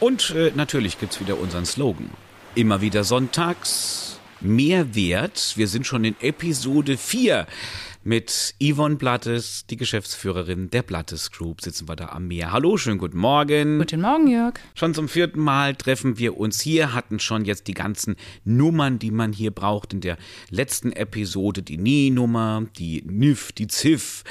Und äh, natürlich gibt's wieder unseren Slogan. Immer wieder sonntags. Mehr Wert. Wir sind schon in Episode 4 mit Yvonne Blattes, die Geschäftsführerin der Blattes Group, sitzen wir da am Meer. Hallo, schönen guten Morgen. Guten Morgen, Jörg. Schon zum vierten Mal treffen wir uns hier, hatten schon jetzt die ganzen Nummern, die man hier braucht. In der letzten Episode die NI-Nummer, die NIF, die ZIF.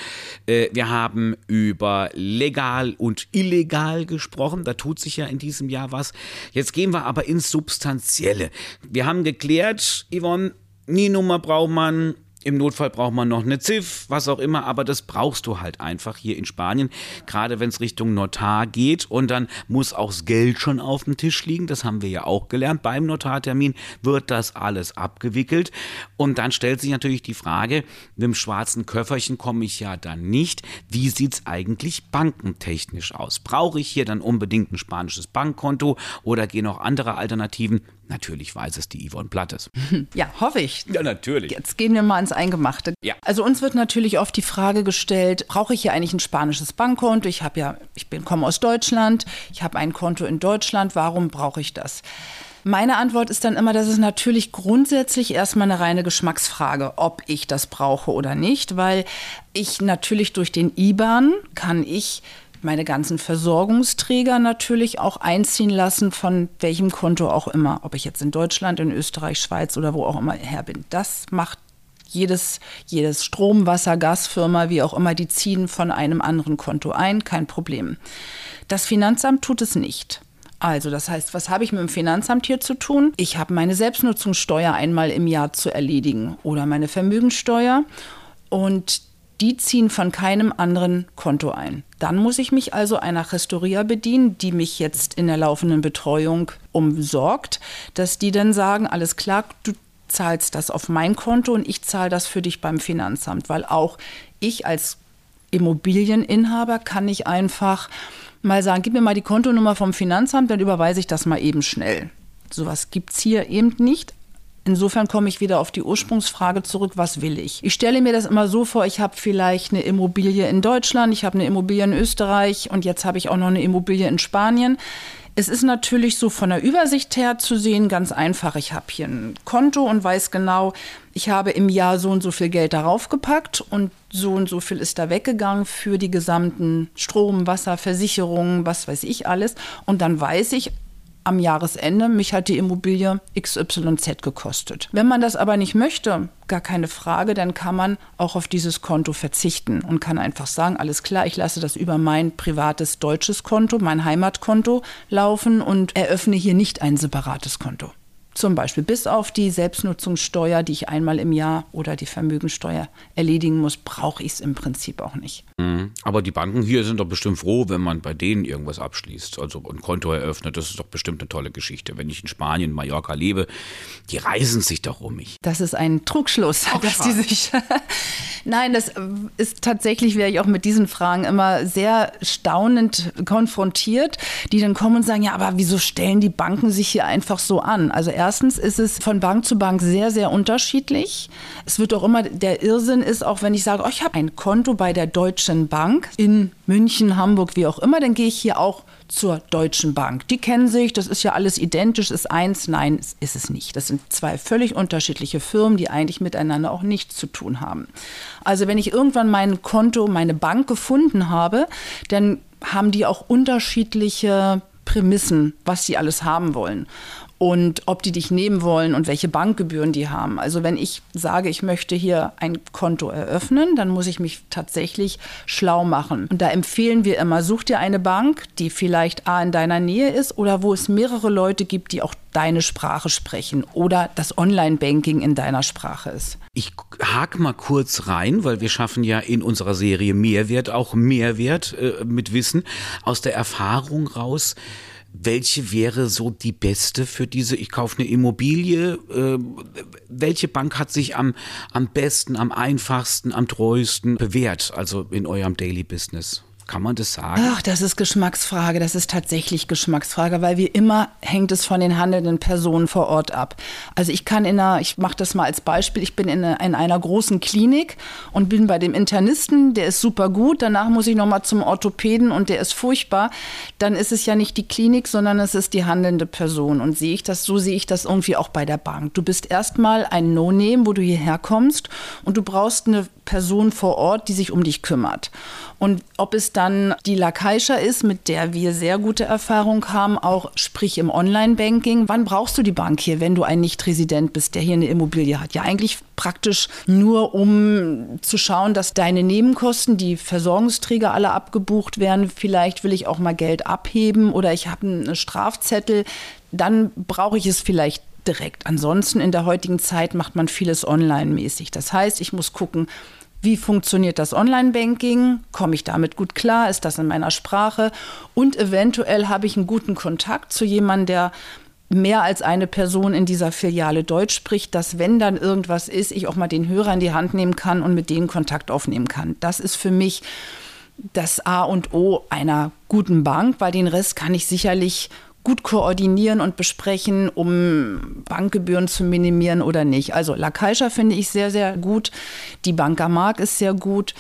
Äh, wir haben über legal und illegal gesprochen. Da tut sich ja in diesem Jahr was. Jetzt gehen wir aber ins Substanzielle. Wir haben geklärt, Yvonne, NI-Nummer braucht man, im Notfall braucht man noch eine ZIF, was auch immer, aber das brauchst du halt einfach hier in Spanien, gerade wenn es Richtung Notar geht und dann muss auch das Geld schon auf dem Tisch liegen, das haben wir ja auch gelernt. Beim Notartermin wird das alles abgewickelt und dann stellt sich natürlich die Frage, mit dem schwarzen Köfferchen komme ich ja dann nicht. Wie sieht es eigentlich bankentechnisch aus? Brauche ich hier dann unbedingt ein spanisches Bankkonto oder gehen auch andere Alternativen? Natürlich weiß es die Yvonne Plattes. Ja, hoffe ich. Ja, natürlich. Jetzt gehen wir mal ins Eingemachte. Ja. Also uns wird natürlich oft die Frage gestellt, brauche ich hier eigentlich ein spanisches Bankkonto? Ich habe ja, ich bin, komme aus Deutschland, ich habe ein Konto in Deutschland, warum brauche ich das? Meine Antwort ist dann immer, dass es natürlich grundsätzlich erstmal eine reine Geschmacksfrage, ob ich das brauche oder nicht, weil ich natürlich durch den IBAN kann ich meine ganzen Versorgungsträger natürlich auch einziehen lassen, von welchem Konto auch immer, ob ich jetzt in Deutschland, in Österreich, Schweiz oder wo auch immer her bin. Das macht jedes, jedes Strom, Wasser, Gasfirma, wie auch immer, die ziehen von einem anderen Konto ein, kein Problem. Das Finanzamt tut es nicht. Also, das heißt, was habe ich mit dem Finanzamt hier zu tun? Ich habe meine Selbstnutzungssteuer einmal im Jahr zu erledigen oder meine Vermögensteuer. Und die ziehen von keinem anderen Konto ein. Dann muss ich mich also einer Restauria bedienen, die mich jetzt in der laufenden Betreuung umsorgt, dass die dann sagen, alles klar, du zahlst das auf mein Konto und ich zahle das für dich beim Finanzamt, weil auch ich als Immobilieninhaber kann nicht einfach mal sagen, gib mir mal die Kontonummer vom Finanzamt, dann überweise ich das mal eben schnell. Sowas gibt es hier eben nicht. Insofern komme ich wieder auf die Ursprungsfrage zurück, was will ich? Ich stelle mir das immer so vor, ich habe vielleicht eine Immobilie in Deutschland, ich habe eine Immobilie in Österreich und jetzt habe ich auch noch eine Immobilie in Spanien. Es ist natürlich so von der Übersicht her zu sehen ganz einfach. Ich habe hier ein Konto und weiß genau, ich habe im Jahr so und so viel Geld darauf gepackt und so und so viel ist da weggegangen für die gesamten Strom, Wasser, Versicherungen, was weiß ich alles. Und dann weiß ich, am Jahresende, mich hat die Immobilie XYZ gekostet. Wenn man das aber nicht möchte, gar keine Frage, dann kann man auch auf dieses Konto verzichten und kann einfach sagen, alles klar, ich lasse das über mein privates deutsches Konto, mein Heimatkonto laufen und eröffne hier nicht ein separates Konto. Zum Beispiel bis auf die Selbstnutzungssteuer, die ich einmal im Jahr oder die Vermögensteuer erledigen muss, brauche ich es im Prinzip auch nicht. Mhm. Aber die Banken hier sind doch bestimmt froh, wenn man bei denen irgendwas abschließt, also ein Konto eröffnet. Das ist doch bestimmt eine tolle Geschichte. Wenn ich in Spanien, Mallorca lebe, die reisen sich doch um mich. Das ist ein Trugschluss, Ach, dass die sich. Nein, das ist tatsächlich, werde ich auch mit diesen Fragen immer sehr staunend konfrontiert, die dann kommen und sagen: Ja, aber wieso stellen die Banken sich hier einfach so an? Also, erstens ist es von Bank zu Bank sehr, sehr unterschiedlich. Es wird auch immer, der Irrsinn ist auch, wenn ich sage: Oh, ich habe ein Konto bei der Deutschen Bank in München, Hamburg, wie auch immer, dann gehe ich hier auch zur Deutschen Bank. Die kennen sich, das ist ja alles identisch, ist eins. Nein, ist es nicht. Das sind zwei völlig unterschiedliche Firmen, die eigentlich miteinander auch nichts zu tun haben. Also wenn ich irgendwann mein Konto, meine Bank gefunden habe, dann haben die auch unterschiedliche Prämissen, was sie alles haben wollen und ob die dich nehmen wollen und welche Bankgebühren die haben. Also wenn ich sage, ich möchte hier ein Konto eröffnen, dann muss ich mich tatsächlich schlau machen. Und da empfehlen wir immer, such dir eine Bank, die vielleicht A in deiner Nähe ist oder wo es mehrere Leute gibt, die auch deine Sprache sprechen oder das Online-Banking in deiner Sprache ist. Ich hake mal kurz rein, weil wir schaffen ja in unserer Serie Mehrwert auch Mehrwert äh, mit Wissen aus der Erfahrung raus welche wäre so die beste für diese, ich kaufe eine Immobilie, äh, welche Bank hat sich am, am besten, am einfachsten, am treuesten bewährt, also in eurem Daily Business? Kann man das sagen? Ach, das ist Geschmacksfrage. Das ist tatsächlich Geschmacksfrage, weil wie immer hängt es von den handelnden Personen vor Ort ab. Also ich kann in einer, ich mache das mal als Beispiel, ich bin in, eine, in einer großen Klinik und bin bei dem Internisten, der ist super gut. Danach muss ich nochmal zum Orthopäden und der ist furchtbar. Dann ist es ja nicht die Klinik, sondern es ist die handelnde Person. Und sehe ich das, so sehe ich das irgendwie auch bei der Bank. Du bist erstmal ein No-Name, wo du hierher kommst und du brauchst eine Person vor Ort, die sich um dich kümmert. Und ob es dann die Lakaisha ist, mit der wir sehr gute Erfahrung haben, auch sprich im Online-Banking. Wann brauchst du die Bank hier, wenn du ein Nicht-Resident bist, der hier eine Immobilie hat? Ja, eigentlich praktisch nur, um zu schauen, dass deine Nebenkosten, die Versorgungsträger alle abgebucht werden. Vielleicht will ich auch mal Geld abheben oder ich habe einen Strafzettel. Dann brauche ich es vielleicht direkt. Ansonsten in der heutigen Zeit macht man vieles online-mäßig. Das heißt, ich muss gucken, wie funktioniert das Online-Banking? Komme ich damit gut klar? Ist das in meiner Sprache? Und eventuell habe ich einen guten Kontakt zu jemandem, der mehr als eine Person in dieser Filiale Deutsch spricht, dass wenn dann irgendwas ist, ich auch mal den Hörer in die Hand nehmen kann und mit denen Kontakt aufnehmen kann. Das ist für mich das A und O einer guten Bank, weil den Rest kann ich sicherlich gut koordinieren und besprechen, um Bankgebühren zu minimieren oder nicht. Also La finde ich sehr, sehr gut. Die Banca Mark ist sehr gut.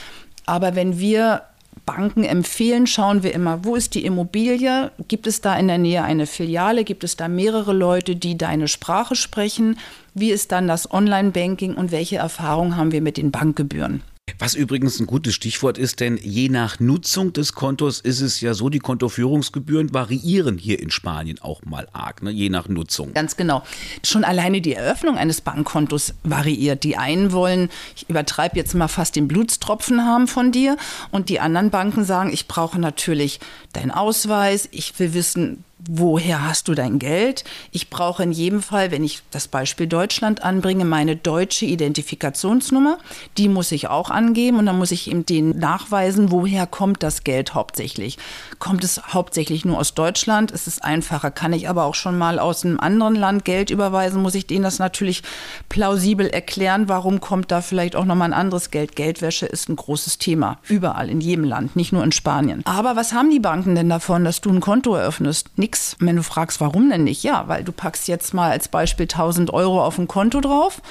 Aber wenn wir Banken empfehlen, schauen wir immer, wo ist die Immobilie? Gibt es da in der Nähe eine Filiale? Gibt es da mehrere Leute, die deine Sprache sprechen? Wie ist dann das Online-Banking und welche Erfahrungen haben wir mit den Bankgebühren? Was übrigens ein gutes Stichwort ist, denn je nach Nutzung des Kontos ist es ja so, die Kontoführungsgebühren variieren hier in Spanien auch mal arg, ne? je nach Nutzung. Ganz genau. Schon alleine die Eröffnung eines Bankkontos variiert. Die einen wollen, ich übertreibe jetzt mal fast den Blutstropfen haben von dir und die anderen Banken sagen, ich brauche natürlich deinen Ausweis, ich will wissen, woher hast du dein Geld? Ich brauche in jedem Fall, wenn ich das Beispiel Deutschland anbringe, meine deutsche Identifikationsnummer. Die muss ich auch angeben und dann muss ich ihm den nachweisen, woher kommt das Geld hauptsächlich. Kommt es hauptsächlich nur aus Deutschland? Ist es einfacher? Kann ich aber auch schon mal aus einem anderen Land Geld überweisen? Muss ich denen das natürlich plausibel erklären? Warum kommt da vielleicht auch nochmal ein anderes Geld? Geldwäsche ist ein großes Thema. Überall, in jedem Land, nicht nur in Spanien. Aber was haben die Banken denn davon, dass du ein Konto eröffnest? Nichts nichts. Wenn du fragst, warum denn nicht? Ja, weil du packst jetzt mal als Beispiel 1000 Euro auf ein Konto drauf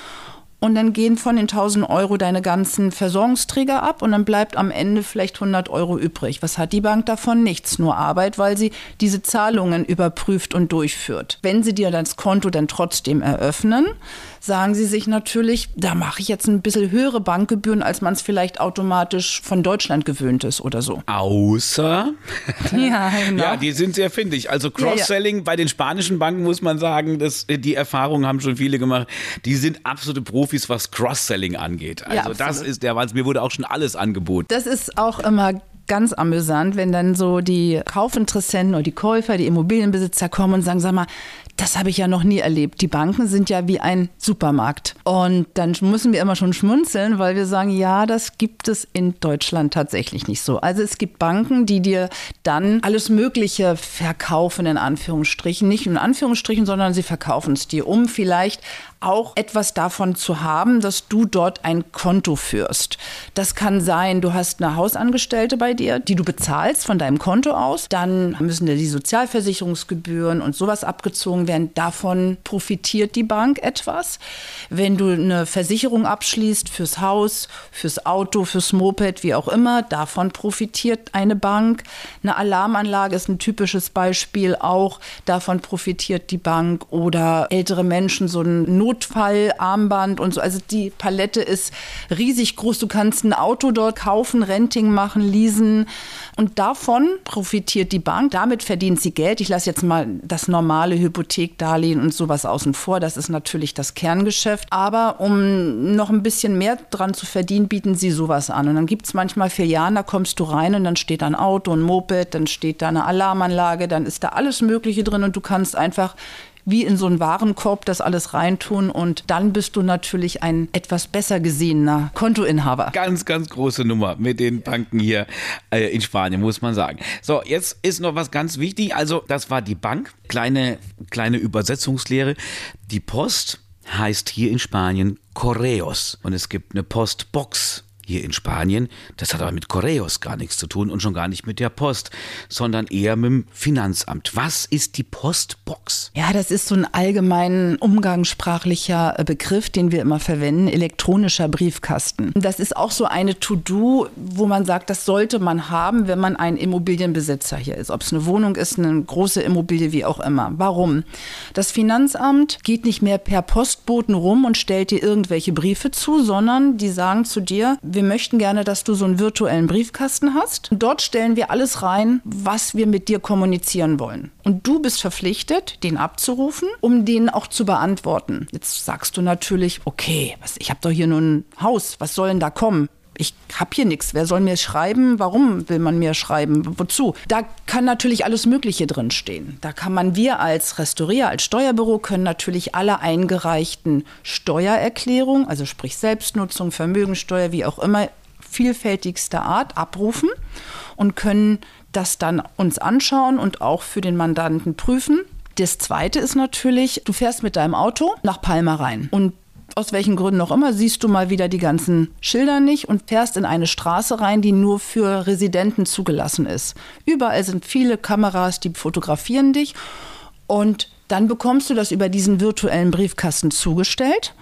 und dann gehen von den 1000 Euro deine ganzen Versorgungsträger ab und dann bleibt am Ende vielleicht 100 Euro übrig. Was hat die Bank davon? Nichts, nur Arbeit, weil sie diese Zahlungen überprüft und durchführt. Wenn sie dir das Konto dann trotzdem eröffnen, sagen sie sich natürlich, da mache ich jetzt ein bisschen höhere Bankgebühren, als man es vielleicht automatisch von Deutschland gewöhnt ist oder so. Außer? Ja, genau. ja die sind sehr findig. Also Cross-Selling ja, ja. bei den spanischen Banken muss man sagen, dass die Erfahrungen haben schon viele gemacht. Die sind absolute Profis, was Cross-Selling angeht. Also ja, das ist der Wahnsinn. Mir wurde auch schon alles angeboten. Das ist auch immer ganz amüsant, wenn dann so die Kaufinteressenten oder die Käufer, die Immobilienbesitzer kommen und sagen, sag mal, das habe ich ja noch nie erlebt. Die Banken sind ja wie ein Supermarkt. Und dann müssen wir immer schon schmunzeln, weil wir sagen, ja, das gibt es in Deutschland tatsächlich nicht so. Also es gibt Banken, die dir dann alles Mögliche verkaufen, in Anführungsstrichen. Nicht in Anführungsstrichen, sondern sie verkaufen es dir, um vielleicht auch etwas davon zu haben, dass du dort ein Konto führst. Das kann sein, du hast eine Hausangestellte bei dir, die du bezahlst von deinem Konto aus. Dann müssen dir die Sozialversicherungsgebühren und sowas abgezogen werden. Davon profitiert die Bank etwas. Wenn du eine Versicherung abschließt fürs Haus, fürs Auto, fürs Moped, wie auch immer, davon profitiert eine Bank. Eine Alarmanlage ist ein typisches Beispiel auch. Davon profitiert die Bank. Oder ältere Menschen so ein Not Notfallarmband und so. Also die Palette ist riesig groß. Du kannst ein Auto dort kaufen, Renting machen, leasen. Und davon profitiert die Bank. Damit verdient sie Geld. Ich lasse jetzt mal das normale Hypothekdarlehen und sowas außen vor. Das ist natürlich das Kerngeschäft. Aber um noch ein bisschen mehr dran zu verdienen, bieten sie sowas an. Und dann gibt es manchmal Filialen, da kommst du rein und dann steht da ein Auto, ein Moped, dann steht da eine Alarmanlage, dann ist da alles Mögliche drin und du kannst einfach wie in so einen Warenkorb das alles reintun und dann bist du natürlich ein etwas besser gesehener Kontoinhaber. Ganz, ganz große Nummer mit den Banken hier äh, in Spanien, muss man sagen. So, jetzt ist noch was ganz wichtig. Also, das war die Bank. Kleine, kleine Übersetzungslehre. Die Post heißt hier in Spanien Correos und es gibt eine Postbox hier in Spanien. Das hat aber mit Correos gar nichts zu tun und schon gar nicht mit der Post, sondern eher mit dem Finanzamt. Was ist die Postbox? Ja, das ist so ein allgemein umgangssprachlicher äh, Begriff, den wir immer verwenden, elektronischer Briefkasten. Das ist auch so eine To-Do, wo man sagt, das sollte man haben, wenn man ein Immobilienbesitzer hier ist. Ob es eine Wohnung ist, eine große Immobilie, wie auch immer. Warum? Das Finanzamt geht nicht mehr per Postboten rum und stellt dir irgendwelche Briefe zu, sondern die sagen zu dir, wir möchten gerne, dass du so einen virtuellen Briefkasten hast. Und dort stellen wir alles rein, was wir mit dir kommunizieren wollen. Und du bist verpflichtet, den abzurufen, um den auch zu beantworten. Jetzt sagst du natürlich, okay, was, ich habe doch hier nur ein Haus, was soll denn da kommen? Ich habe hier nichts. Wer soll mir schreiben? Warum will man mir schreiben? Wozu? Da kann natürlich alles Mögliche drin stehen. Da kann man wir als Restaurier, als Steuerbüro können natürlich alle eingereichten Steuererklärungen, also sprich Selbstnutzung, Vermögensteuer, wie auch immer, vielfältigster Art abrufen und können das dann uns anschauen und auch für den Mandanten prüfen. Das zweite ist natürlich, du fährst mit deinem Auto nach Palma rein und aus welchen Gründen auch immer, siehst du mal wieder die ganzen Schilder nicht und fährst in eine Straße rein, die nur für Residenten zugelassen ist. Überall sind viele Kameras, die fotografieren dich und dann bekommst du das über diesen virtuellen Briefkasten zugestellt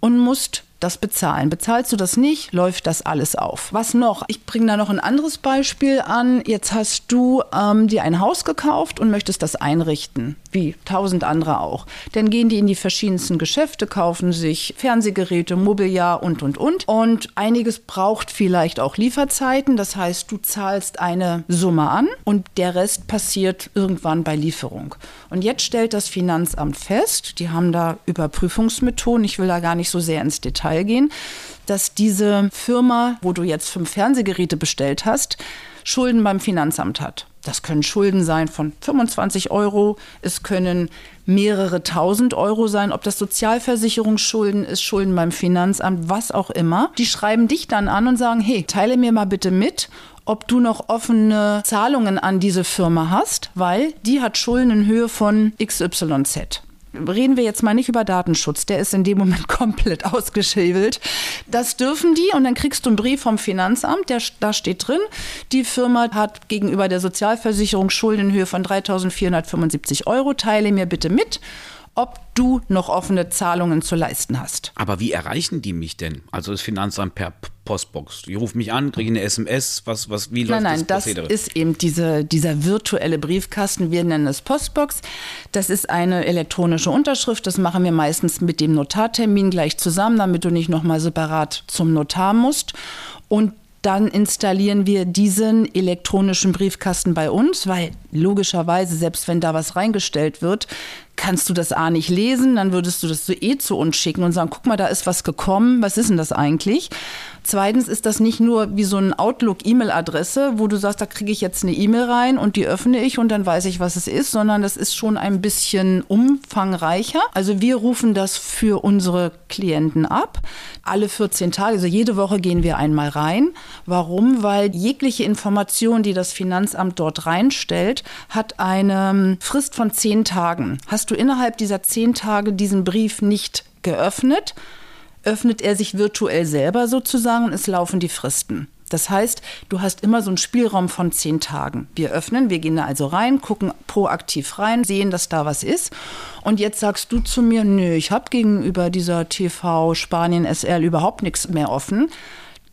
und musst das bezahlen. Bezahlst du das nicht, läuft das alles auf. Was noch? Ich bringe da noch ein anderes Beispiel an. Jetzt hast du ähm, dir ein Haus gekauft und möchtest das einrichten, wie tausend andere auch. Dann gehen die in die verschiedensten Geschäfte, kaufen sich Fernsehgeräte, Mobiliar und, und, und. Und einiges braucht vielleicht auch Lieferzeiten. Das heißt, du zahlst eine Summe an und der Rest passiert irgendwann bei Lieferung. Und jetzt stellt das Finanzamt fest, die haben da Überprüfungsmethoden, ich will da gar nicht so sehr ins Detail gehen, dass diese Firma, wo du jetzt fünf Fernsehgeräte bestellt hast, Schulden beim Finanzamt hat. Das können Schulden sein von 25 Euro, es können mehrere tausend Euro sein, ob das Sozialversicherungsschulden ist, Schulden beim Finanzamt, was auch immer. Die schreiben dich dann an und sagen, hey, teile mir mal bitte mit, ob du noch offene Zahlungen an diese Firma hast, weil die hat Schulden in Höhe von XYZ reden wir jetzt mal nicht über Datenschutz, der ist in dem Moment komplett ausgeschäbelt. Das dürfen die und dann kriegst du einen Brief vom Finanzamt, der, da steht drin, die Firma hat gegenüber der Sozialversicherung Schulden in Höhe von 3.475 Euro, teile mir bitte mit ob du noch offene Zahlungen zu leisten hast. Aber wie erreichen die mich denn? Also das Finanzamt per Postbox. Die rufen mich an, kriege eine SMS, was, was, wie läuft nein, nein, das Prozedere? das ist eben diese, dieser virtuelle Briefkasten, wir nennen es Postbox. Das ist eine elektronische Unterschrift, das machen wir meistens mit dem Notartermin gleich zusammen, damit du nicht nochmal separat zum Notar musst. Und dann installieren wir diesen elektronischen Briefkasten bei uns, weil logischerweise, selbst wenn da was reingestellt wird, kannst du das A nicht lesen, dann würdest du das so eh zu uns schicken und sagen, guck mal, da ist was gekommen, was ist denn das eigentlich? Zweitens ist das nicht nur wie so ein Outlook-E-Mail-Adresse, wo du sagst, da kriege ich jetzt eine E-Mail rein und die öffne ich und dann weiß ich, was es ist, sondern das ist schon ein bisschen umfangreicher. Also wir rufen das für unsere Klienten ab. Alle 14 Tage, also jede Woche gehen wir einmal rein. Warum? Weil jegliche Information, die das Finanzamt dort reinstellt, hat eine Frist von 10 Tagen. Hast du innerhalb dieser 10 Tage diesen Brief nicht geöffnet, öffnet er sich virtuell selber sozusagen und es laufen die Fristen. Das heißt, du hast immer so einen Spielraum von zehn Tagen. Wir öffnen, wir gehen da also rein, gucken proaktiv rein, sehen, dass da was ist. Und jetzt sagst du zu mir, nö, ich habe gegenüber dieser TV Spanien SL überhaupt nichts mehr offen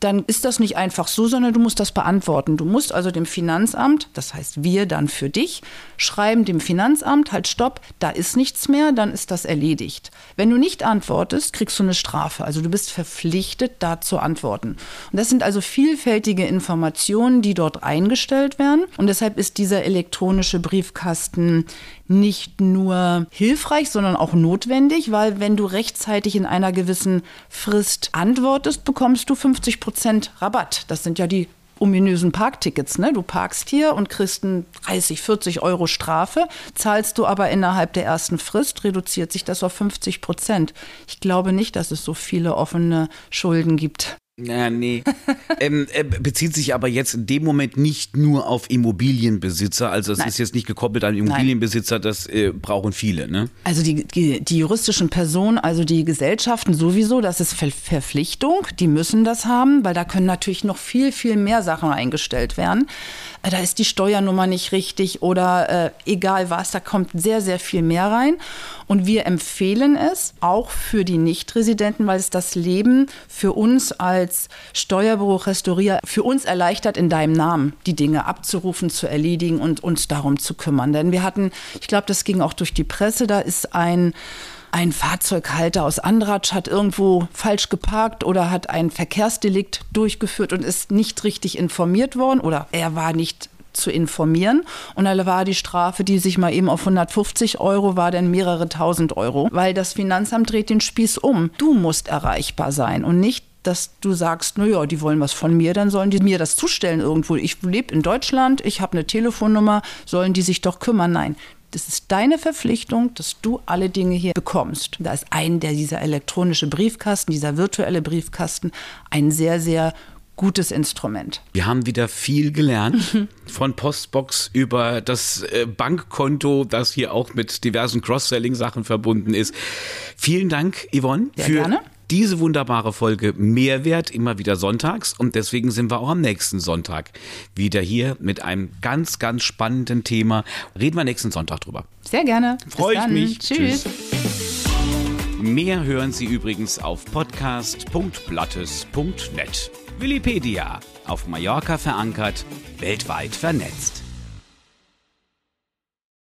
dann ist das nicht einfach so, sondern du musst das beantworten. Du musst also dem Finanzamt, das heißt wir dann für dich, schreiben dem Finanzamt, halt stopp, da ist nichts mehr, dann ist das erledigt. Wenn du nicht antwortest, kriegst du eine Strafe. Also du bist verpflichtet, da zu antworten. Und das sind also vielfältige Informationen, die dort eingestellt werden. Und deshalb ist dieser elektronische Briefkasten nicht nur hilfreich, sondern auch notwendig, weil wenn du rechtzeitig in einer gewissen Frist antwortest, bekommst du 50 Prozent Rabatt. Das sind ja die ominösen Parktickets. Ne? Du parkst hier und kriegst eine 30, 40 Euro Strafe, zahlst du aber innerhalb der ersten Frist, reduziert sich das auf 50 Prozent. Ich glaube nicht, dass es so viele offene Schulden gibt. Ja, nee. ähm, äh, bezieht sich aber jetzt in dem Moment nicht nur auf Immobilienbesitzer. Also es ist jetzt nicht gekoppelt an Immobilienbesitzer, das äh, brauchen viele, ne? Also die, die, die, juristischen Personen, also die Gesellschaften sowieso, das ist Ver Verpflichtung, die müssen das haben, weil da können natürlich noch viel, viel mehr Sachen eingestellt werden. Äh, da ist die Steuernummer nicht richtig oder äh, egal was, da kommt sehr, sehr viel mehr rein. Und wir empfehlen es auch für die Nichtresidenten, weil es das Leben für uns als Steuerbüro Restaurier für uns erleichtert, in deinem Namen die Dinge abzurufen, zu erledigen und uns darum zu kümmern. Denn wir hatten, ich glaube, das ging auch durch die Presse, da ist ein ein Fahrzeughalter aus Andratsch hat irgendwo falsch geparkt oder hat ein Verkehrsdelikt durchgeführt und ist nicht richtig informiert worden oder er war nicht zu informieren. Und da war die Strafe, die sich mal eben auf 150 Euro war, dann mehrere tausend Euro, weil das Finanzamt dreht den Spieß um. Du musst erreichbar sein und nicht dass du sagst, naja, die wollen was von mir, dann sollen die mir das zustellen irgendwo. Ich lebe in Deutschland, ich habe eine Telefonnummer, sollen die sich doch kümmern? Nein, das ist deine Verpflichtung, dass du alle Dinge hier bekommst. Da ist ein der dieser elektronische Briefkasten, dieser virtuelle Briefkasten, ein sehr, sehr gutes Instrument. Wir haben wieder viel gelernt von Postbox über das äh, Bankkonto, das hier auch mit diversen Cross-Selling-Sachen verbunden ist. Vielen Dank, Yvonne, Sehr für gerne diese wunderbare Folge Mehrwert immer wieder sonntags und deswegen sind wir auch am nächsten Sonntag wieder hier mit einem ganz, ganz spannenden Thema. Reden wir nächsten Sonntag drüber. Sehr gerne. Freue ich mich. Tschüss. Tschüss. Mehr hören Sie übrigens auf podcast.blattes.net. Willipedia, auf Mallorca verankert, weltweit vernetzt.